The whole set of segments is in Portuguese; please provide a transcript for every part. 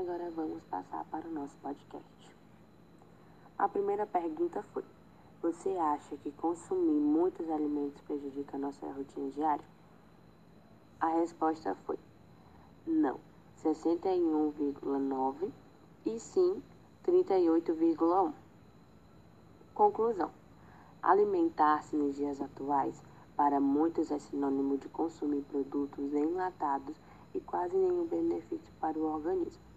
Agora vamos passar para o nosso podcast. A primeira pergunta foi: Você acha que consumir muitos alimentos prejudica a nossa rotina diária? A resposta foi: Não, 61,9 e sim 38,1. Conclusão: Alimentar-se nos dias atuais para muitos é sinônimo de consumir produtos enlatados e quase nenhum benefício para o organismo.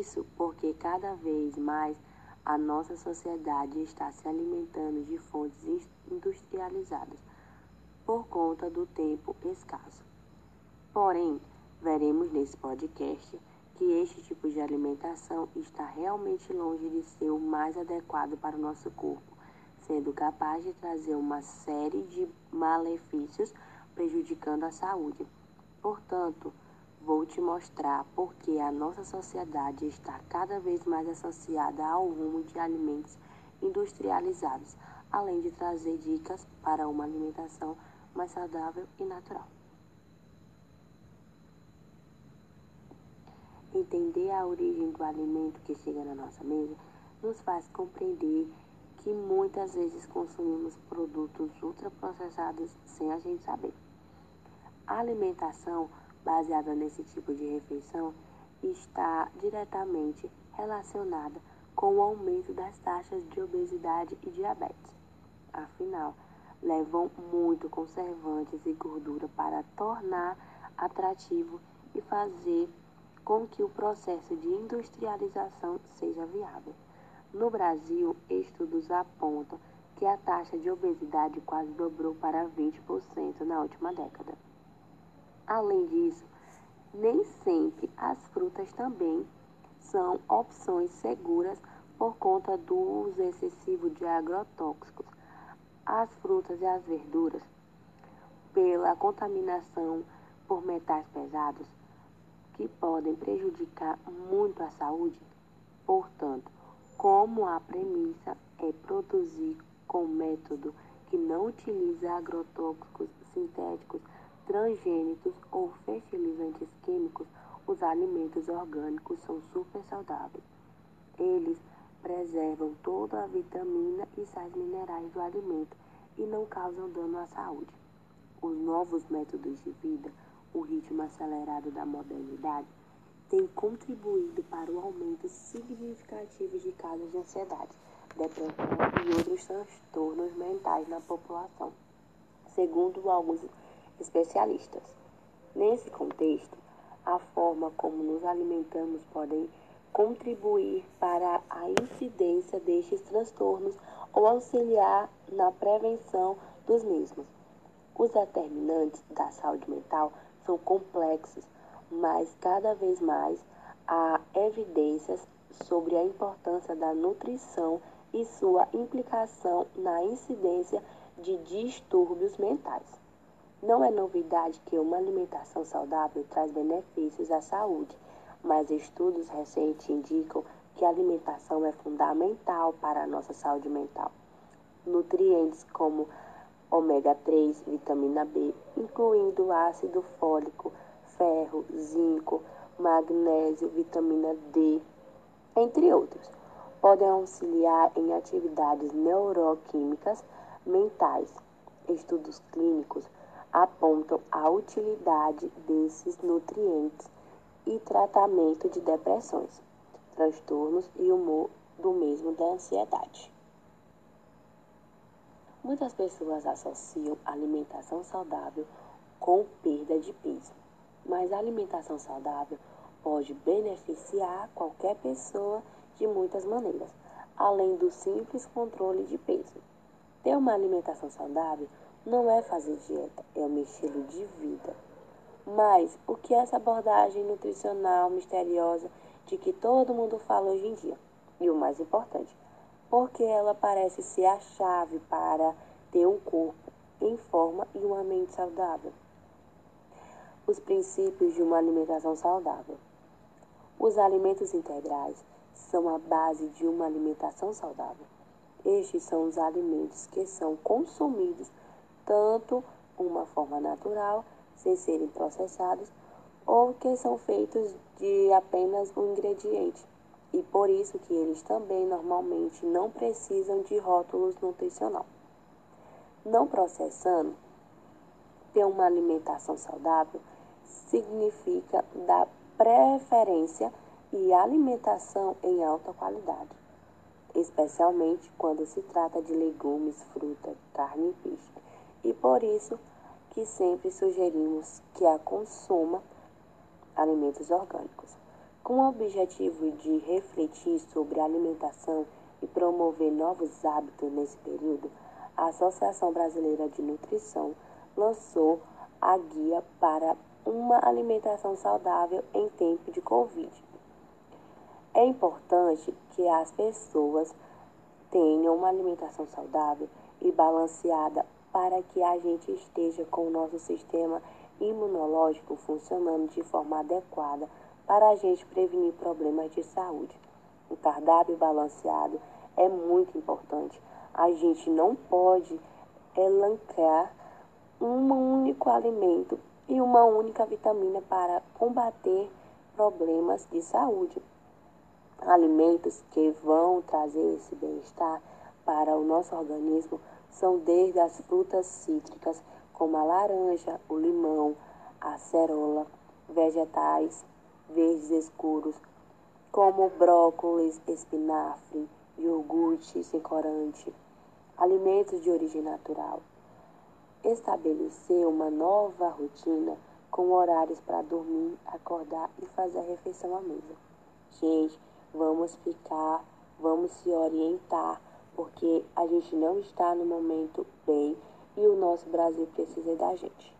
Isso porque cada vez mais a nossa sociedade está se alimentando de fontes industrializadas por conta do tempo escasso. Porém, veremos nesse podcast que este tipo de alimentação está realmente longe de ser o mais adequado para o nosso corpo sendo capaz de trazer uma série de malefícios prejudicando a saúde. Portanto, vou te mostrar por que a nossa sociedade está cada vez mais associada ao rumo de alimentos industrializados, além de trazer dicas para uma alimentação mais saudável e natural. Entender a origem do alimento que chega na nossa mesa nos faz compreender que muitas vezes consumimos produtos ultraprocessados sem a gente saber. A alimentação baseada nesse tipo de refeição está diretamente relacionada com o aumento das taxas de obesidade e diabetes. Afinal, levam muito conservantes e gordura para tornar atrativo e fazer com que o processo de industrialização seja viável. No Brasil, estudos apontam que a taxa de obesidade quase dobrou para 20% na última década. Além disso, nem sempre as frutas também são opções seguras por conta do uso excessivo de agrotóxicos. As frutas e as verduras, pela contaminação por metais pesados, que podem prejudicar muito a saúde, portanto, como a premissa é produzir com método que não utiliza agrotóxicos sintéticos, transgênicos ou fertilizantes químicos, os alimentos orgânicos são super saudáveis. Eles preservam toda a vitamina e sais minerais do alimento e não causam dano à saúde. Os novos métodos de vida, o ritmo acelerado da modernidade, tem contribuído para o aumento significativo de casos de ansiedade, depressão e outros transtornos mentais na população, segundo alguns especialistas. Nesse contexto, a forma como nos alimentamos pode contribuir para a incidência destes transtornos ou auxiliar na prevenção dos mesmos. Os determinantes da saúde mental são complexos mas cada vez mais há evidências sobre a importância da nutrição e sua implicação na incidência de distúrbios mentais. Não é novidade que uma alimentação saudável traz benefícios à saúde, mas estudos recentes indicam que a alimentação é fundamental para a nossa saúde mental. Nutrientes como ômega 3, vitamina B, incluindo ácido fólico, ferro, zinco, magnésio, vitamina D, entre outros. Podem auxiliar em atividades neuroquímicas mentais. Estudos clínicos apontam a utilidade desses nutrientes e tratamento de depressões, transtornos e humor do mesmo da ansiedade. Muitas pessoas associam alimentação saudável com perda de peso mas a alimentação saudável pode beneficiar qualquer pessoa de muitas maneiras, além do simples controle de peso. Ter uma alimentação saudável não é fazer dieta, é um estilo de vida. Mas o que é essa abordagem nutricional misteriosa de que todo mundo fala hoje em dia? E o mais importante, porque ela parece ser a chave para ter um corpo em forma e uma mente saudável os princípios de uma alimentação saudável. Os alimentos integrais são a base de uma alimentação saudável. Estes são os alimentos que são consumidos tanto uma forma natural, sem serem processados, ou que são feitos de apenas um ingrediente. E por isso que eles também normalmente não precisam de rótulos nutricional. Não processando, ter uma alimentação saudável significa dar preferência e alimentação em alta qualidade, especialmente quando se trata de legumes, fruta, carne e peixe. E por isso que sempre sugerimos que a consuma alimentos orgânicos. Com o objetivo de refletir sobre a alimentação e promover novos hábitos nesse período, a Associação Brasileira de Nutrição lançou a guia para uma alimentação saudável em tempo de Covid. É importante que as pessoas tenham uma alimentação saudável e balanceada para que a gente esteja com o nosso sistema imunológico funcionando de forma adequada para a gente prevenir problemas de saúde. O cardápio balanceado é muito importante. A gente não pode elencar um único alimento e uma única vitamina para combater problemas de saúde. Alimentos que vão trazer esse bem-estar para o nosso organismo são desde as frutas cítricas, como a laranja, o limão, a cerola, vegetais verdes escuros, como brócolis, espinafre, iogurte sem corante, alimentos de origem natural estabelecer uma nova rotina com horários para dormir, acordar e fazer a refeição à mesa. Gente, vamos ficar, vamos se orientar, porque a gente não está no momento bem e o nosso Brasil precisa da gente.